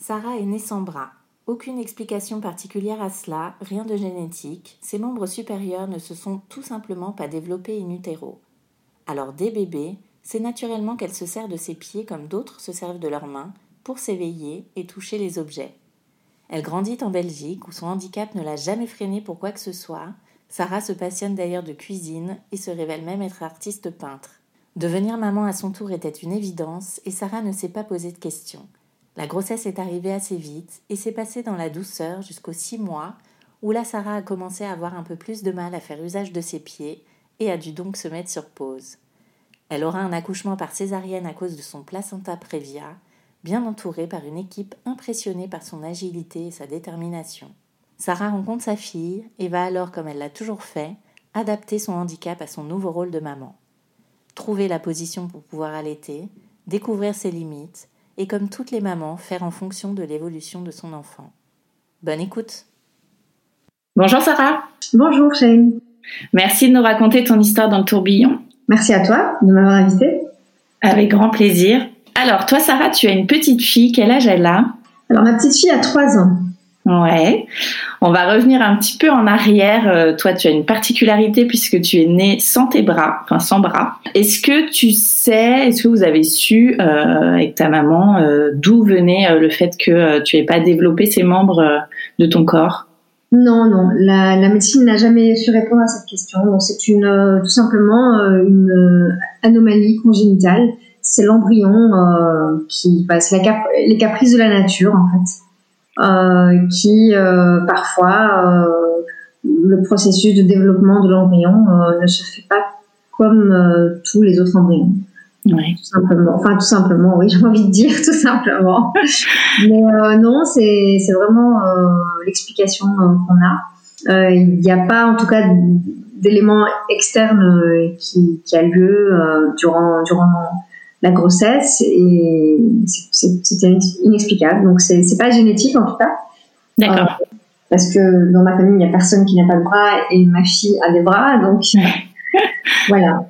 Sarah est née sans bras. Aucune explication particulière à cela, rien de génétique. Ses membres supérieurs ne se sont tout simplement pas développés in utero. Alors dès bébé, c'est naturellement qu'elle se sert de ses pieds comme d'autres se servent de leurs mains pour s'éveiller et toucher les objets. Elle grandit en Belgique où son handicap ne l'a jamais freinée pour quoi que ce soit. Sarah se passionne d'ailleurs de cuisine et se révèle même être artiste peintre. Devenir maman à son tour était une évidence et Sarah ne s'est pas posé de questions. La grossesse est arrivée assez vite et s'est passée dans la douceur jusqu'aux six mois où là Sarah a commencé à avoir un peu plus de mal à faire usage de ses pieds et a dû donc se mettre sur pause. Elle aura un accouchement par césarienne à cause de son placenta prévia, bien entourée par une équipe impressionnée par son agilité et sa détermination. Sarah rencontre sa fille et va alors, comme elle l'a toujours fait, adapter son handicap à son nouveau rôle de maman. Trouver la position pour pouvoir allaiter, découvrir ses limites et, comme toutes les mamans, faire en fonction de l'évolution de son enfant. Bonne écoute Bonjour Sarah Bonjour Shane. Merci de nous raconter ton histoire dans le tourbillon. Merci à toi de m'avoir invitée. Avec grand plaisir. Alors, toi Sarah, tu as une petite fille, quel âge elle a? Alors, ma petite fille a 3 ans. Ouais. On va revenir un petit peu en arrière. Euh, toi, tu as une particularité puisque tu es née sans tes bras, enfin sans bras. Est-ce que tu sais, est-ce que vous avez su euh, avec ta maman euh, d'où venait le fait que tu n'aies pas développé ces membres de ton corps? Non, non, la, médecine n'a jamais su répondre à cette question. C'est une, tout simplement une anomalie congénitale. C'est l'embryon qui, bah, c'est cap- les caprices de la nature en fait, qui euh, parfois euh, le processus de développement de l'embryon euh, ne se fait pas comme euh, tous les autres embryons. Ouais. tout simplement. Enfin, tout simplement, oui, j'ai envie de dire tout simplement. Mais euh, non, c'est c'est vraiment euh, l'explication euh, qu'on a. Euh, Il n'y a pas, en tout cas, d'éléments externes euh, qui, qui a lieu euh, durant durant la grossesse et c'était inexplicable. Donc c'est pas génétique en tout cas. D'accord. Parce que dans ma famille, il n'y a personne qui n'a pas de bras et ma fille a des bras, donc voilà.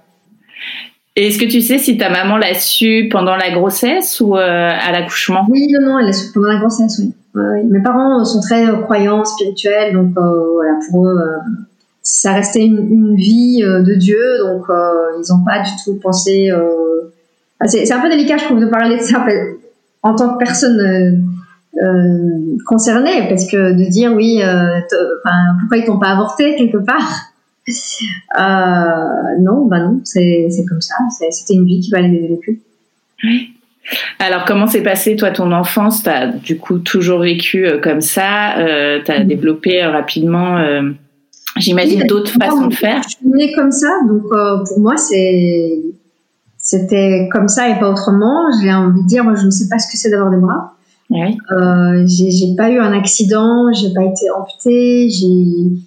Et est-ce que tu sais si ta maman l'a su pendant la grossesse ou euh, à l'accouchement? Oui, non, non, elle a su pendant la grossesse, oui. Mes parents euh, sont très euh, croyants, spirituels, donc euh, voilà, pour eux, euh, ça restait une, une vie euh, de Dieu, donc euh, ils n'ont pas du tout pensé. Ah, c'est un peu délicat, je trouve, de parler de ça en tant que personne euh, euh, concernée, parce que de dire oui, euh, enfin, pourquoi ils t'ont pas avorté quelque part euh, Non, bah non, c'est comme ça. C'était une vie qui valait des vécu. Alors, comment s'est passée, toi, ton enfance? Tu as du coup toujours vécu comme ça Tu as Mhm. développé rapidement, j'imagine, Oui, d'autres façons de faire Je suis née comme ça, donc pour moi, c'est c'était comme ça et pas autrement. J'ai envie de dire, moi, je ne sais pas ce que c'est d'avoir des bras. Oui. Euh, j'ai pas eu un accident, j'ai pas été amputée. J'ai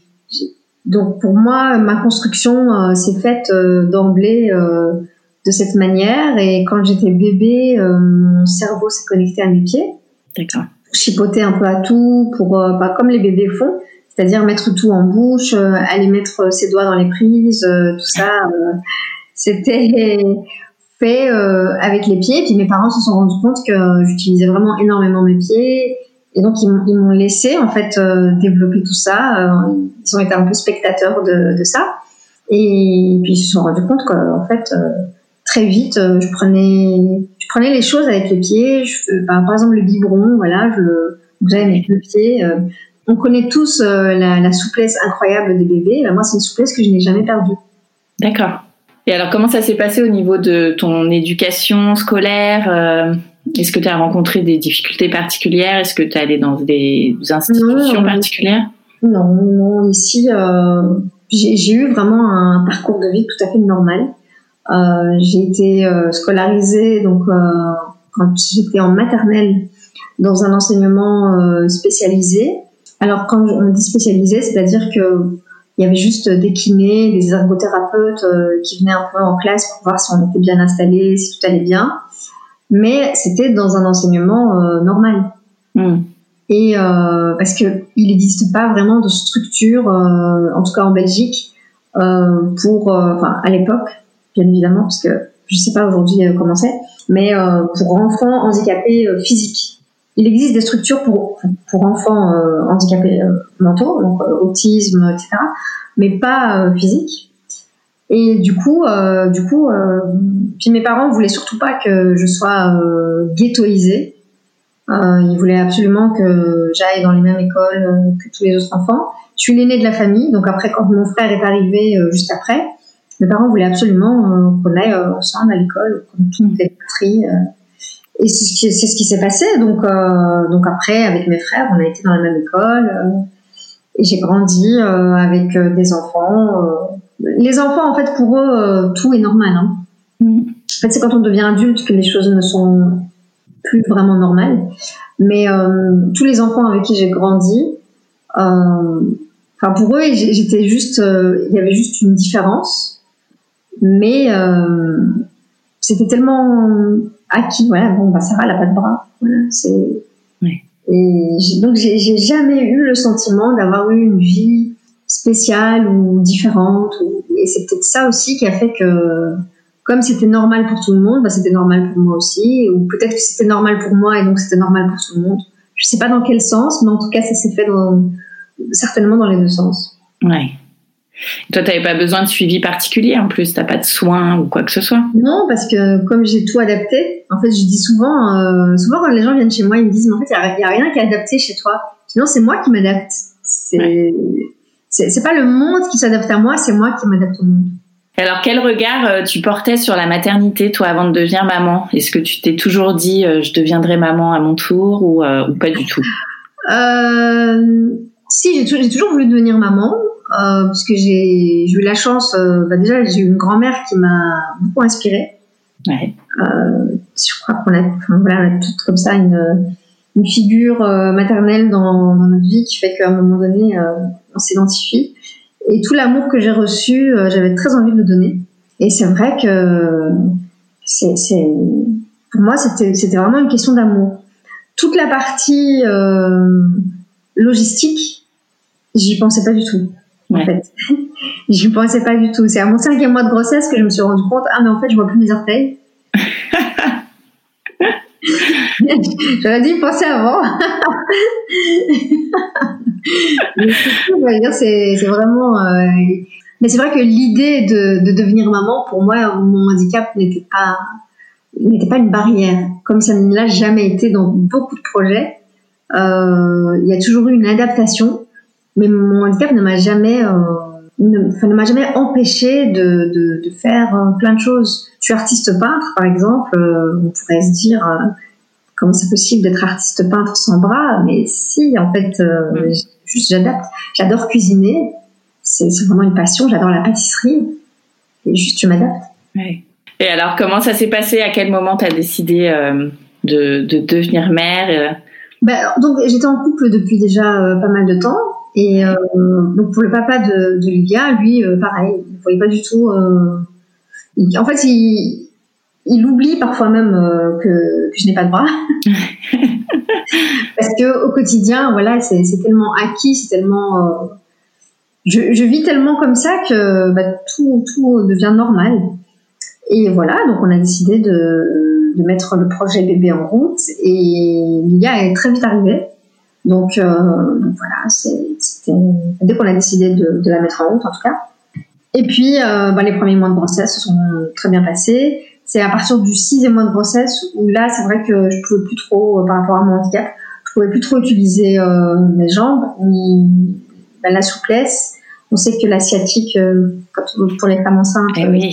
donc pour moi, ma construction euh, s'est faite euh, d'emblée euh, de cette manière. Et quand j'étais bébé, mon cerveau s'est connecté à mes pieds D'accord. pour chipoter un peu à tout, pour pas comme les bébés font, c'est-à-dire mettre tout en bouche, aller mettre ses doigts dans les prises, tout ça. C'était euh, avec les pieds. Puis mes parents se sont rendus compte que j'utilisais vraiment énormément mes pieds. Et donc, ils m'ont- laissé, en fait, euh, développer tout ça. Euh, ils ont été un peu spectateurs de, ça. Et puis, ils se sont rendus compte qu'en fait, euh, très vite, je prenais, je prenais les choses avec les pieds. Par, exemple, le biberon, voilà, je le, j'avais mes deux pieds. on connaît tous la, souplesse incroyable des bébés. moi, c'est une souplesse que je n'ai jamais perdue. D'accord. Et alors, comment ça s'est passé au niveau de ton éducation scolaire est-ce que tu as rencontré des difficultés particulières? Est-ce que tu es allé dans des institutions particulières? Non, non. Ici, euh, j'ai eu vraiment un parcours de vie tout à fait normal. Euh, j'ai été euh, scolarisée donc quand j'étais en maternelle dans un enseignement spécialisé. Alors quand on dit spécialisé, c'est-à-dire que il y avait juste des kinés, des ergothérapeutes qui venaient un peu en classe pour voir si on était bien installé, si tout allait bien mais c'était dans un enseignement euh, normal. Hmm. Et euh, parce que il n'existe pas vraiment de structure, euh, en tout cas en Belgique, pour, enfin à l'époque, bien évidemment, parce que je sais pas aujourd'hui comment c'est, mais pour enfants handicapés physiques. Il existe des structures pour, pour enfants handicapés mentaux, donc autisme, etc., mais pas physiques. Et du coup, euh, du coup, euh, puis mes parents voulaient surtout pas que je sois euh, ghettoisée. Euh, ils voulaient absolument que j'aille dans les mêmes écoles euh, que tous les autres enfants. Je suis l'aînée de la famille, donc après quand mon frère est arrivé euh, juste après, mes parents voulaient absolument qu'on aille ensemble à l'école, comme toutes les patries. Et c'est ce qui, s'est passé. Donc, donc après, avec mes frères, on a été dans la même école. et j'ai grandi avec des enfants les enfants, en fait, pour eux, euh, tout est normal. Hein. Mm. En fait, c'est quand on devient adulte que les choses ne sont plus vraiment normales. Mais euh, tous les enfants avec qui j'ai grandi, euh, enfin pour eux, j'étais juste, il y avait juste une différence, mais c'était tellement acquis. Voilà, bon, bah va, elle a pas de bras. Voilà, c'est. Et donc j'ai jamais eu le sentiment d'avoir eu une vie spéciale ou différente. Et c'est peut-être ça aussi qui a fait que, comme c'était normal pour tout le monde, bah, c'était normal pour moi aussi. Ou peut-être que c'était normal pour moi et donc c'était normal pour tout le monde. Je sais pas dans quel sens, mais en tout cas, ça s'est fait dans, certainement dans les deux sens. Ouais. Toi, tu n'avais pas besoin de suivi particulier en plus, t'as pas de soins ou quoi que ce soit? Non, parce que comme j'ai tout adapté, en fait, je dis souvent, euh, souvent quand les gens viennent chez moi, ils me disent, mais en fait, il n'y a, rien qui est adapté chez toi. Sinon, c'est moi qui m'adapte. C'est c'est pas le monde qui s'adapte à moi, c'est moi qui m'adapte au monde. Alors, quel regard euh, tu portais sur la maternité, toi, avant de devenir maman? Est-ce que tu t'es toujours dit, euh, je deviendrai maman à mon tour ou, euh, ou pas du tout? Si, j'ai toujours voulu devenir maman, parce que j'ai eu la chance, bah déjà, j'ai eu une grand-mère qui m'a beaucoup inspirée. Ouais. je crois qu'on a, enfin, voilà, on a toutes comme ça une, une figure maternelle dans, dans, notre vie qui fait qu'à un moment donné, on s'identifie. Et tout l'amour que j'ai reçu, euh, j'avais très envie de le donner. Et c'est vrai que c'est, pour moi, c'était, c'était vraiment une question d'amour. Toute la partie euh, logistique, j'y pensais pas du tout. En fait, j'y pensais pas du tout. C'est à mon cinquième mois de grossesse que je me suis rendu compte, ah mais en fait, je vois plus mes orteils. J'aurais dû y penser avant. c'est vraiment. Euh, mais c'est vrai que l'idée de, de, devenir maman, pour moi, mon handicap n'était pas n'était pas une barrière, comme ça ne l'a jamais été dans beaucoup de projets. Euh, il y a toujours eu une adaptation, mais mon handicap ne m'a jamais euh, ne, m'a jamais empêché de, de, de faire euh, plein de choses. Je suis artiste peintre, par exemple. Euh, on pourrait se dire comment c'est possible d'être artiste peintre sans bras Mais si, en fait, euh, juste j'adapte. J'adore cuisiner. C'est vraiment une passion. J'adore la pâtisserie. Et juste, je m'adapte. Et alors, comment ça s'est passé? À quel moment tu as décidé euh, de, de, devenir mère euh? ben, Donc, j'étais en couple depuis déjà pas mal de temps. Et donc, pour le papa de, de Lydia, lui, pareil, il ne voyait pas du tout. en fait, il, il oublie parfois même euh, que, que, je n'ai pas de bras. Parce que au quotidien, voilà, c'est tellement acquis, c'est tellement. Euh, je, je, vis tellement comme ça que bah, tout, tout devient normal. Et voilà, donc on a décidé de, de mettre le projet bébé en route et Lilia est très vite arrivée. Donc, euh, donc voilà, c'était dès qu'on a décidé de, de, la mettre en route en tout cas. Et puis, euh, bah, les premiers mois de grossesse se sont très bien passés. c'est à partir du sixième mois de grossesse où là, c'est vrai que je pouvais plus trop, par rapport à mon handicap, je pouvais plus trop utiliser mes jambes ni ben, la souplesse. On sait que l'asiatique, pour les femmes enceintes, eh oui.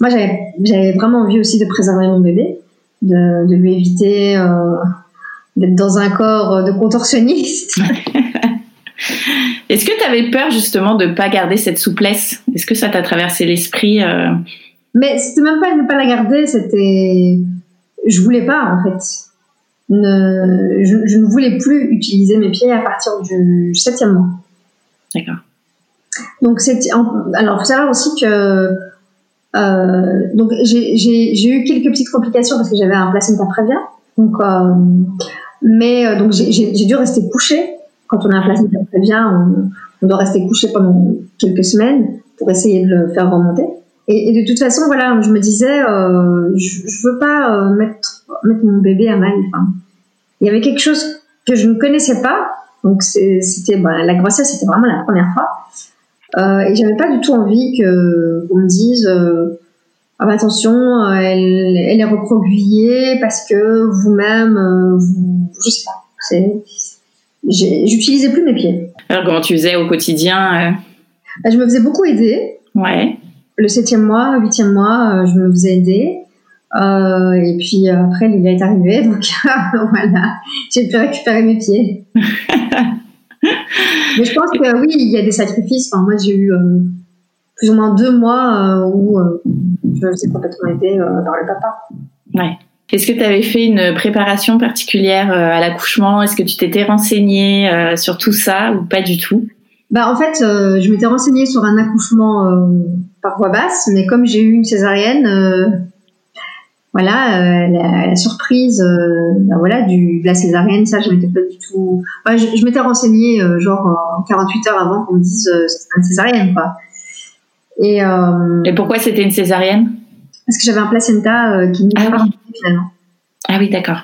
moi j'avais vraiment envie aussi de préserver mon bébé, de, de lui éviter d'être dans un corps de contorsionniste. Est-ce que tu avais peur justement de ne pas garder cette souplesse? Est-ce que ça t'a traversé l'esprit euh? Mais c'était même pas de ne pas la garder, c'était. Je voulais pas en fait. Ne... Je, ne voulais plus utiliser mes pieds à partir du septième mois. D'accord. Donc, c'est... alors, il faut savoir aussi que. Euh, donc, j'ai, eu quelques petites complications parce que j'avais un placenta prévia. Donc, euh, mais donc j'ai, dû rester couchée quand on a un placenta très bien, on, doit rester couché pendant quelques semaines pour essayer de le faire remonter. Et, de toute façon, voilà, je me disais, euh, je, je veux pas euh, mettre, mon bébé à mal. Il y avait quelque chose que je ne connaissais pas. Donc c'était bah, la grossesse, c'était vraiment la première fois. Euh, et j'avais pas du tout envie que qu'on me dise euh, ah bah attention, elle, elle est reproduite parce que vous-même, euh, vous, je sais pas. C'est j'utilisais plus mes pieds. Alors comment tu faisais au quotidien euh? Bah, Je me faisais beaucoup aider. Ouais. Le septième mois, huitième mois, euh, je me faisais aider. Euh, et puis après, Lilia est arrivée, donc voilà, j'ai pu récupérer mes pieds. Mais je pense que oui, il y a des sacrifices. Enfin, moi, j'ai eu plus ou moins deux mois où je me faisais complètement aider par le papa. Ouais. Est-ce que tu avais fait une préparation particulière euh, à l'accouchement? Est-ce que tu t'étais renseignée euh, sur tout ça ou pas du tout? Bah, En fait, euh, je m'étais renseignée sur un accouchement par voie basse, mais comme j'ai eu une césarienne, voilà, la, surprise bah, voilà, du, de la césarienne, ça, je m'étais pas du tout... je, m'étais renseignée genre 48 heures avant qu'on me dise c'est une césarienne. Quoi. Et, Et pourquoi c'était une césarienne? parce que j'avais un placenta euh, qui ah, oui. finalement. Ah oui, d'accord.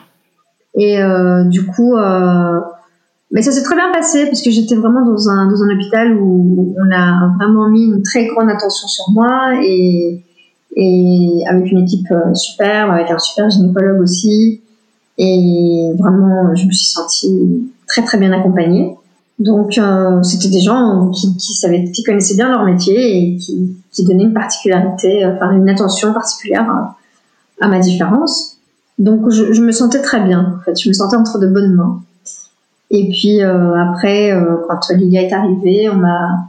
Et euh, du coup, euh, mais ça s'est très bien passé parce que j'étais vraiment dans un, dans un hôpital où on a vraiment mis une très grande attention sur moi et, et avec une équipe superbe, avec un super gynécologue aussi. Et vraiment, je me suis sentie très très bien accompagnée. Donc, euh, c'était des gens qui, qui, savaient, qui connaissaient bien leur métier et qui, qui donnaient une particularité, euh, enfin une attention particulière à, ma différence. Donc, je, je, me sentais très bien. En fait, je me sentais entre de bonnes mains. Et puis euh, après, euh, quand Lilia est arrivée, on m'a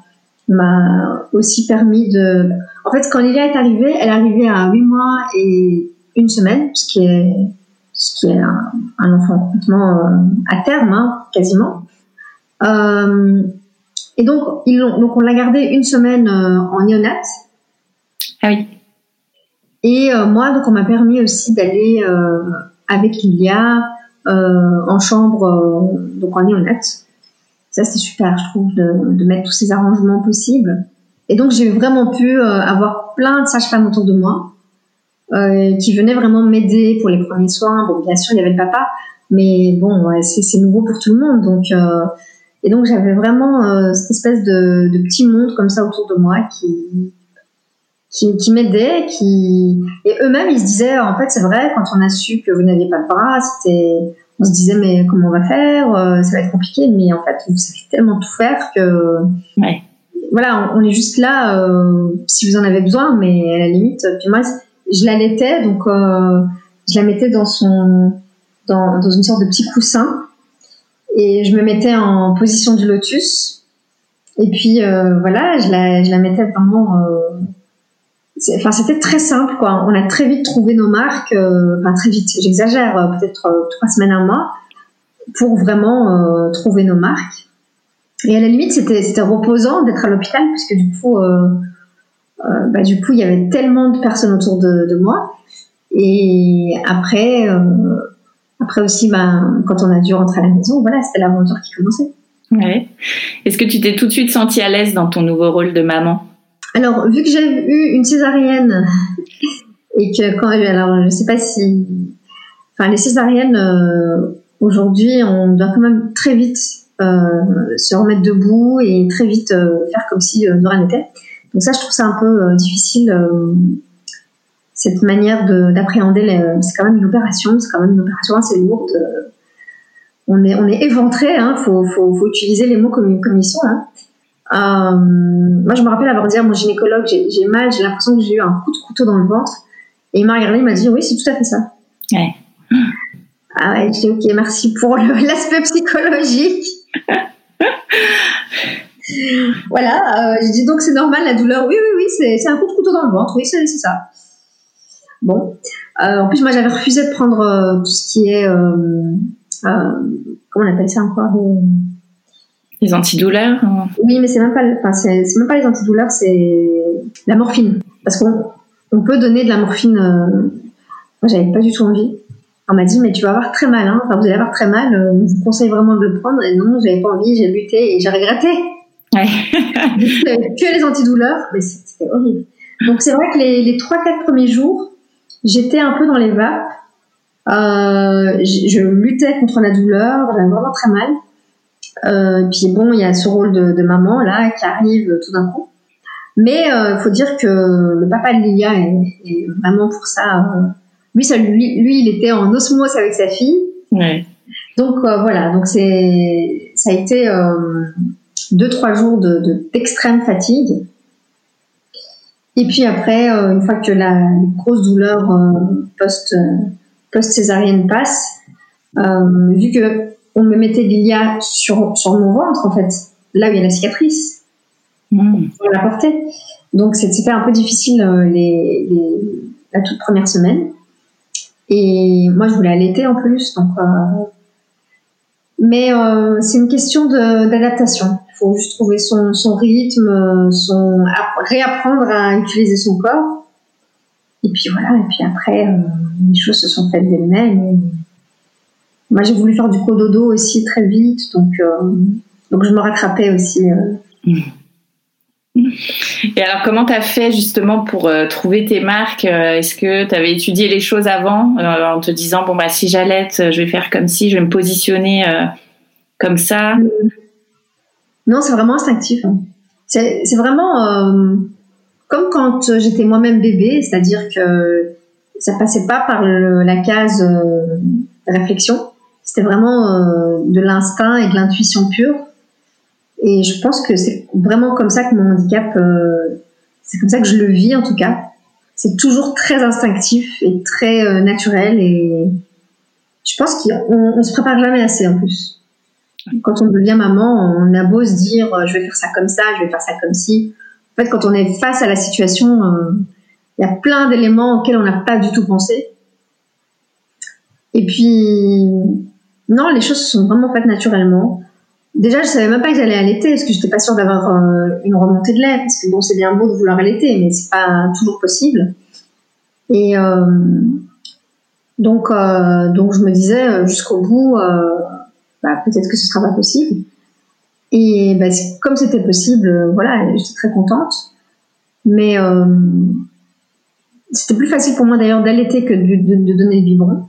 m'a aussi permis de. En fait, quand Lilia est arrivée, elle est arrivée à 8 mois et une semaine, ce qui est ce qui est un, un enfant complètement à terme, hein, quasiment. Euh, et donc, ils donc on l'a gardé une semaine euh, en néonat. Ah oui. Et euh, moi, donc, on m'a permis aussi d'aller avec Lilia en chambre, donc en néonat. Ça, c'était super, je trouve, de, de, mettre tous ces arrangements possibles. Et donc, j'ai vraiment pu avoir plein de sages-femmes autour de moi euh, qui venaient vraiment m'aider pour les premiers soins. Bon, bien sûr, il y avait le papa, mais bon, ouais, c'est nouveau pour tout le monde. Donc, euh, et donc j'avais vraiment euh, cette espèce de, de, petit monde comme ça autour de moi qui qui, qui m'aidait, qui et eux-mêmes ils se disaient en fait c'est vrai quand on a su que vous n'aviez pas de bras, c'était on se disait mais comment on va faire, euh, ça va être compliqué, mais en fait vous savez tellement tout faire que ouais. voilà on, est juste là euh, si vous en avez besoin, mais à la limite puis moi je l'allaitais donc euh, je la mettais dans son dans, dans une sorte de petit coussin et je me mettais en position du lotus. Et puis euh, voilà, je la, je la mettais vraiment. Euh, enfin, c'était très simple, quoi. On a très vite trouvé nos marques. Euh, enfin, très vite, j'exagère, euh, peut-être euh, trois semaines, un mois, pour vraiment trouver nos marques. Et à la limite, c'était c'était reposant d'être à l'hôpital, puisque du coup, bah, du coup, il y avait tellement de personnes autour de, de moi. Et après après aussi, ben, quand on a dû rentrer à la maison, voilà, c'était l'aventure qui commençait. Ouais. Est-ce que tu t'es tout de suite sentie à l'aise dans ton nouveau rôle de maman? Alors, vu que j'ai eu une césarienne et que quand, alors, je sais pas si, enfin, les césariennes euh, aujourd'hui, on doit quand même très vite euh, se remettre debout et très vite euh, faire comme si de rien n'était. Donc ça, je trouve ça un peu difficile cette manière d'appréhender. C'est quand même une opération, c'est quand même une opération assez lourde. On est, on est éventré, hein, faut, faut, faut, utiliser les mots comme, comme ils sont. Hein. Euh, moi, je me rappelle avoir dit à mon gynécologue, j'ai mal, j'ai l'impression que j'ai eu un coup de couteau dans le ventre. Et il m'a regardé, il m'a dit, oui, c'est tout à fait ça. Ouais. Ah ouais, dis, ok, merci pour l'aspect psychologique. voilà, euh, je dis donc c'est normal la douleur. Oui, oui, oui, c'est un coup de couteau dans le ventre. Oui, c'est ça. Bon. Euh, en plus, moi, j'avais refusé de prendre euh, tout ce qui est. Euh, comment on appelle ça encore Les antidouleurs Oui, mais c'est même, pas, enfin, c'est même pas les antidouleurs, c'est la morphine. Parce qu'on on peut donner de la morphine. moi, j'avais pas du tout envie. On m'a dit, mais tu vas avoir très mal, hein. enfin, vous allez avoir très mal, on vous conseille vraiment de le prendre. Et non, j'avais pas envie, j'ai lutté et j'ai regretté. Ouais. que les antidouleurs, mais c'était horrible. Donc c'est vrai que les, les 3-4 premiers jours, j'étais un peu dans les vapes. Euh, je, luttais contre la douleur, j'avais vraiment très mal. Euh, puis bon, il y a ce rôle de, maman là qui arrive tout d'un coup. Mais il euh, faut dire que le papa de Lilia est, vraiment pour ça. Euh, lui, ça lui, lui, il était en osmose avec sa fille. Ouais. Donc voilà, donc c'est ça a été deux trois jours de d'extrême fatigue. Et puis après, euh, une fois que la grosse douleur euh, post euh, post césarienne passe, vu que on me mettait Lilia sur sur mon ventre en fait, là où il y a la cicatrice, mmh. on la portait. Donc c'était un peu difficile les, les, la toute première semaine. Et moi je voulais allaiter en plus, donc mais euh, c'est une question d'adaptation. Il faut juste trouver son, son rythme, son, réapprendre à utiliser son corps. Et puis voilà, et puis après, euh, les choses se sont faites d'elles-mêmes. Moi, j'ai voulu faire du cododo aussi très vite, donc, euh, donc je me rattrapais aussi. Et alors, comment tu as fait justement pour trouver tes marques? Est-ce que tu avais étudié les choses avant en te disant, bon, bah, si j'allaite, je vais faire comme si, je vais me positionner comme ça? Non, c'est vraiment instinctif. Hein. C'est vraiment euh, comme quand j'étais moi-même bébé, c'est-à-dire que ça passait pas par la case euh, réflexion. C'était vraiment euh, de l'instinct et de l'intuition pure. Et je pense que c'est vraiment comme ça que mon handicap, c'est comme ça que je le vis en tout cas. C'est toujours très instinctif et très naturel et je pense qu'on se prépare jamais assez en plus. Quand on devient maman, on a beau se dire euh, je vais faire ça comme ça, je vais faire ça comme ci. En fait, quand on est face à la situation, euh, il y a plein d'éléments auxquels on n'a pas du tout pensé. Et puis, non, les choses se sont vraiment faites naturellement. Déjà, je savais même pas que j'allais allaiter parce que j'étais pas sûre d'avoir euh, une remontée de lait parce que bon, c'est bien beau de vouloir allaiter, mais c'est pas toujours possible. Et donc, donc je me disais jusqu'au bout, bah, peut-être que ce sera pas possible. Et bah, comme c'était possible, euh, voilà, j'étais très contente. Mais euh, c'était plus facile pour moi d'ailleurs d'allaiter que de, donner le biberon.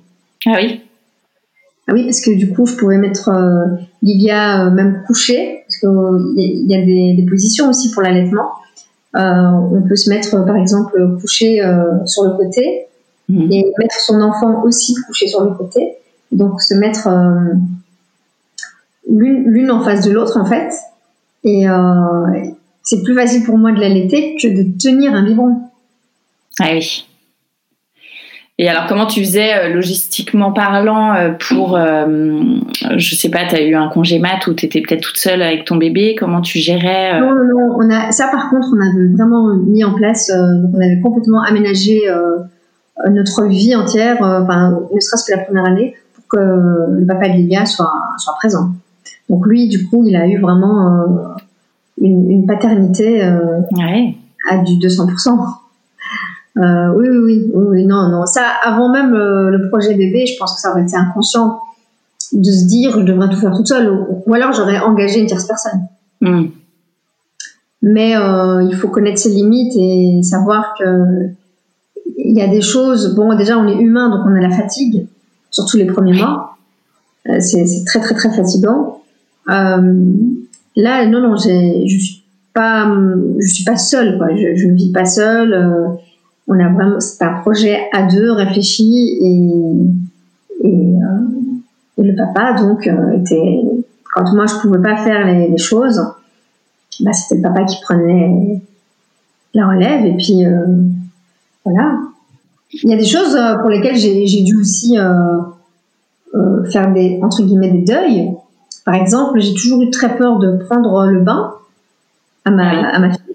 Ah oui Ah oui, parce que du coup, je pouvais mettre euh, Livia même couchée, parce qu'il y, a des, positions aussi pour l'allaitement. on peut se mettre, par exemple, couché sur le côté mmh. et mettre son enfant aussi couché sur le côté. Donc, se mettre l'une en face de l'autre en fait. Et euh, c'est plus facile pour moi de l'allaiter que de tenir un biberon. Ah oui. Et alors, comment tu faisais euh, logistiquement parlant euh, pour, je sais pas, tu as eu un congé mat ou tu étais peut-être toute seule avec ton bébé? Comment tu gérais Non, non, non. On a, ça, par contre, on avait vraiment mis en place, on avait complètement aménagé notre vie entière, enfin, ne serait-ce que la première année, pour que le papa de Lilia soit, soit présent. Donc lui, du coup, il a eu vraiment euh, une, paternité euh, à du 200%. Euh, oui, oui, oui, oui, non, non. Ça, avant même le projet bébé, je pense que ça aurait été inconscient de se dire je devrais tout faire toute seule, ou, alors j'aurais engagé une tierce personne. Hmm. Mais il faut connaître ses limites et savoir que il y a des choses. Bon, déjà, on est humain, donc on a la fatigue, surtout les premiers mois. c'est très, très, très fatigant. Euh, là, non, non, je suis pas, je suis pas seule, quoi. Je, ne vis pas seule. Euh, on a vraiment, c'était un projet à deux, réfléchi et, et, et le papa donc était, quand moi je pouvais pas faire les, les choses, bah, c'était le papa qui prenait la relève et puis voilà. Il y a des choses pour lesquelles j'ai dû aussi euh, faire des entre guillemets des deuils. Par exemple, j'ai toujours eu très peur de prendre le bain à ma, à ma fille.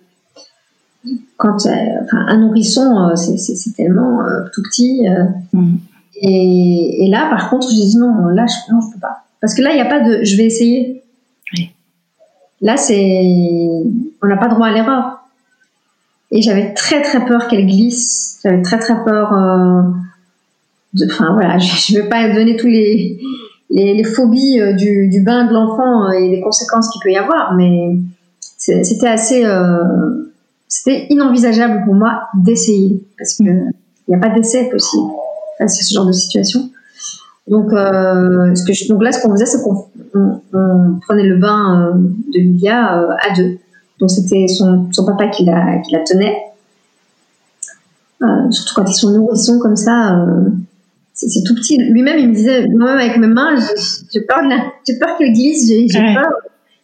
Quand euh, enfin, un nourrisson, euh, c'est tellement tout petit. Mm. Et, et, là, par contre, j'ai dit non, là, je, non, je peux pas. Parce que là, il n'y a pas de, je vais essayer. Là, c'est, on n'a pas droit à l'erreur. Et j'avais très très peur qu'elle glisse. J'avais très très peur enfin voilà, je ne vais pas donner tous les, les, phobies euh, du, du, bain de l'enfant euh, et les conséquences qu'il peut y avoir, mais c'était assez, euh, c'était inenvisageable pour moi d'essayer parce que il n'y a pas d'essai possible face à ce genre de situation. Donc, euh, ce que je, donc là, ce qu'on faisait, c'est qu'on on, prenait le bain de Livia à deux. Donc c'était son, son papa qui la, qui la tenait. surtout quand ils sont nourrissons comme ça, c'est tout petit. Lui-même, il me disait, moi-même avec mes mains, j'ai peur, j'ai peur qu'elle glisse, j'ai peur.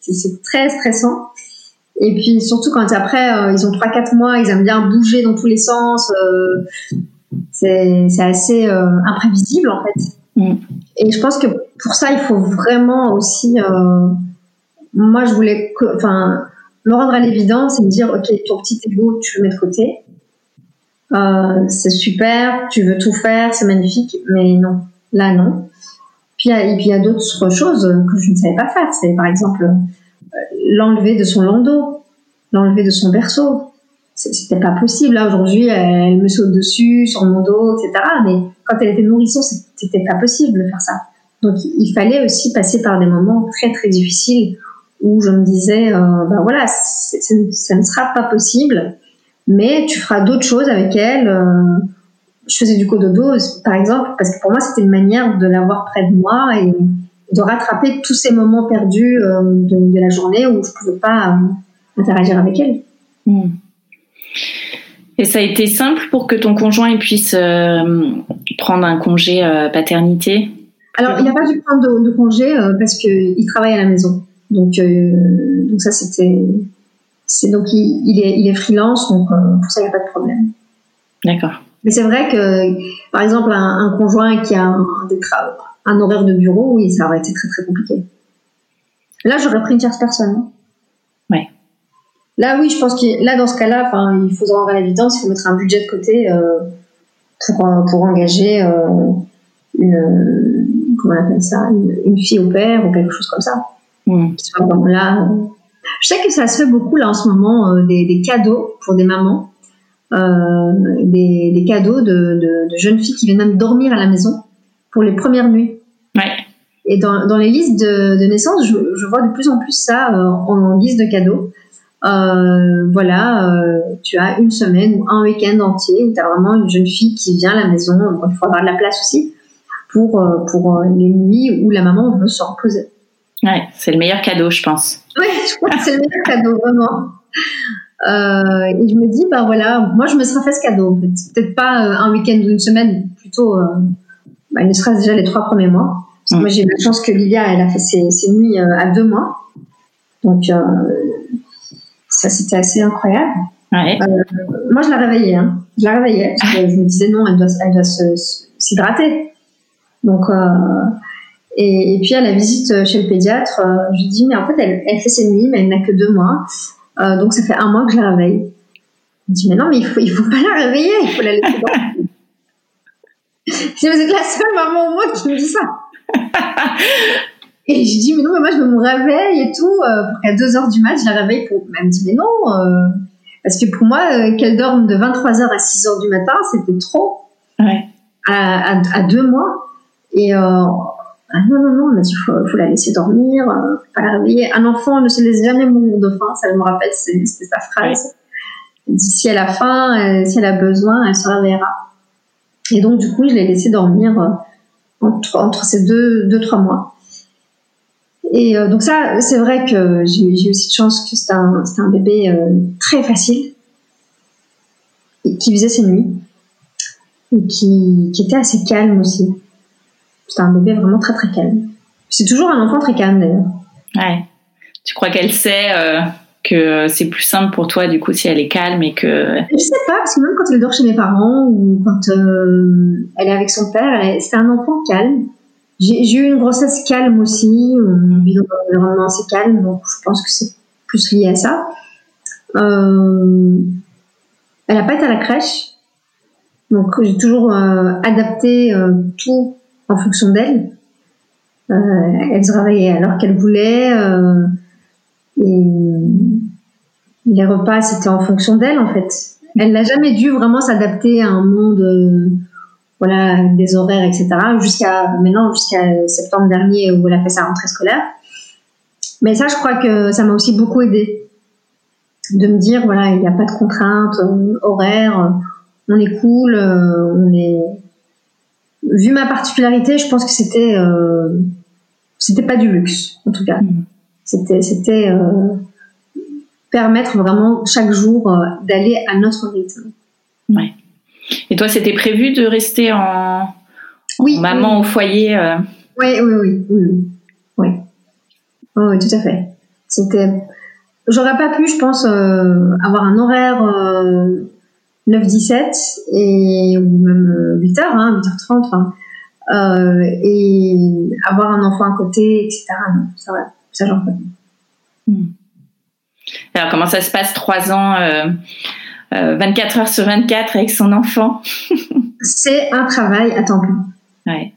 C'est très stressant. Et puis surtout quand après, euh, ils ont 3-4 mois, ils aiment bien bouger dans tous les sens. Euh, c'est assez euh, imprévisible en fait. Mm. Et je pense que pour ça, il faut vraiment aussi. moi, je voulais, enfin, me rendre à l'évidence et me dire, ok, ton petit ego, tu le mets de côté. Euh, c'est super, tu veux tout faire, c'est magnifique, mais non, là non. Puis, et puis il y a d'autres choses que je ne savais pas faire. C'est par exemple euh, l'enlever de son landau, l'enlever de son berceau. C'était pas possible. Là aujourd'hui, elle me saute dessus, sur mon dos, etc. Mais quand elle était nourrisson, c'était pas possible de faire ça. Donc il fallait aussi passer par des moments très très difficiles où je me disais, euh, ben voilà, ça ne sera pas possible mais tu feras d'autres choses avec elle. Euh, je faisais du cododo, par exemple, parce que pour moi, c'était une manière de l'avoir près de moi et de rattraper tous ces moments perdus euh, de, la journée où je ne pouvais pas euh, interagir avec elle. Hmm. Et ça a été simple pour que ton conjoint puisse prendre un congé paternité? Alors, il n'a pas dû prendre de, congé parce qu'il travaille à la maison. Donc, donc ça, c'était c'est donc il, est, il est freelance, donc euh, pour ça il n'y a pas de problème. D'accord. Mais c'est vrai que, par exemple, un, conjoint qui a un, un, horaire de bureau, oui, ça aurait été très très compliqué. Là, j'aurais pris une tierce personne. Hein. Ouais. Là, oui, je pense que là, dans ce cas-là, il faut se rendre à l'évidence, il faut mettre un budget de côté euh, pour, euh, pour engager une, comment on appelle ça, une, fille au père ou quelque chose comme ça. Mmh. Là je sais que ça se fait beaucoup là en ce moment, euh, des, cadeaux pour des mamans, euh, des, cadeaux de, jeunes filles qui viennent même dormir à la maison pour les premières nuits. Ouais. Et dans, les listes de, naissance, je, vois de plus en plus ça euh, en, guise de cadeau. voilà, tu as une semaine ou un week-end entier où tu as vraiment une jeune fille qui vient à la maison. il faut avoir de la place aussi pour, pour les nuits où la maman veut se reposer. Ouais, c'est le meilleur cadeau, je pense. Oui, je crois que c'est le meilleur cadeau, vraiment. Euh, et je me dis, bah voilà, moi je me serais fait ce cadeau. Peut-être pas euh, un week-end ou une semaine, plutôt, euh, bah, ne serait-ce déjà les trois premiers mois. Parce que moi j'ai eu la chance que Lilia, elle a fait ses, nuits à deux mois. Donc ça c'était assez incroyable. Ouais. moi je la réveillais, hein. je la réveillais. Parce que je me disais non, elle doit, elle doit s'hydrater. Donc et, puis à la visite euh, chez le pédiatre, euh, je lui dis mais en fait elle, elle fait ses nuits mais elle n'a que deux mois, euh, donc ça fait un mois que je la réveille. Il dit mais non mais il faut il faut pas la réveiller, il faut la laisser dormir. si vous êtes la seule maman au monde qui me dit ça. Et je dis mais non mais moi je me réveille et tout pour qu'à 2 heures du mat je la réveille pour. Elle me dit mais non parce que pour moi qu'elle dorme de 23h à 6h du matin c'était trop. Ouais. À, à, à, deux mois et ah non, non, non, il faut, faut la laisser dormir, euh, faut pas la réveiller. Un enfant ne se laisse jamais mourir de faim, ça me rappelle, c'est sa phrase. Si elle a faim, euh, si elle a besoin, elle se réveillera. Et donc, du coup, je l'ai laissé dormir euh, entre, ces deux, deux, trois mois. Et donc ça, c'est vrai que j'ai eu de chance que c'était un, un, bébé très facile. qui faisait ses nuits et qui, qui était assez calme aussi. C'était un bébé vraiment très très calme. C'est toujours un enfant très calme d'ailleurs. Ouais. Tu crois qu'elle sait euh, que c'est plus simple pour toi du coup si elle est calme et que. Je sais pas, parce que même quand elle dort chez mes parents ou quand euh, elle est avec son père, c'est un enfant calme. J'ai eu une grossesse calme aussi, on vit dans un environnement assez calme, donc je pense que c'est plus lié à ça. Euh, elle n'a pas été à la crèche, donc j'ai toujours euh, adapté euh, tout en fonction d'elle. Euh, elle se réveillait l'heure qu'elle voulait. Euh, et les repas, c'était en fonction d'elle, en fait. Elle n'a jamais dû vraiment s'adapter à un monde, euh, voilà, des horaires, etc. Jusqu'à maintenant, jusqu'à septembre dernier où elle a fait sa rentrée scolaire. Mais ça, je crois que ça m'a aussi beaucoup aidé de me dire, voilà, il n'y a pas de contraintes euh, horaires, on est cool, euh, on est. Vu ma particularité, je pense que c'était, euh, c'était pas du luxe, en tout cas. Mhm. C'était, c'était euh, permettre vraiment chaque jour euh, d'aller à notre rythme. Ouais. Et toi, c'était prévu de rester en, Oui, en maman au foyer euh, Oui, oui, oui, oui, oui. Oui, Oui, oui, tout à fait. C'était. J'aurais pas pu, je pense, euh, avoir un horaire euh, 9-17 et ou même euh, 8h, hein, 8h30, enfin, euh, et avoir un enfant à côté, etc. Non, ça, va, ça j'en peux. Hmm. Alors, comment ça se passe trois ans, euh, euh, 24 heures sur 24 avec son enfant? C'est un travail à temps plein. Ouais.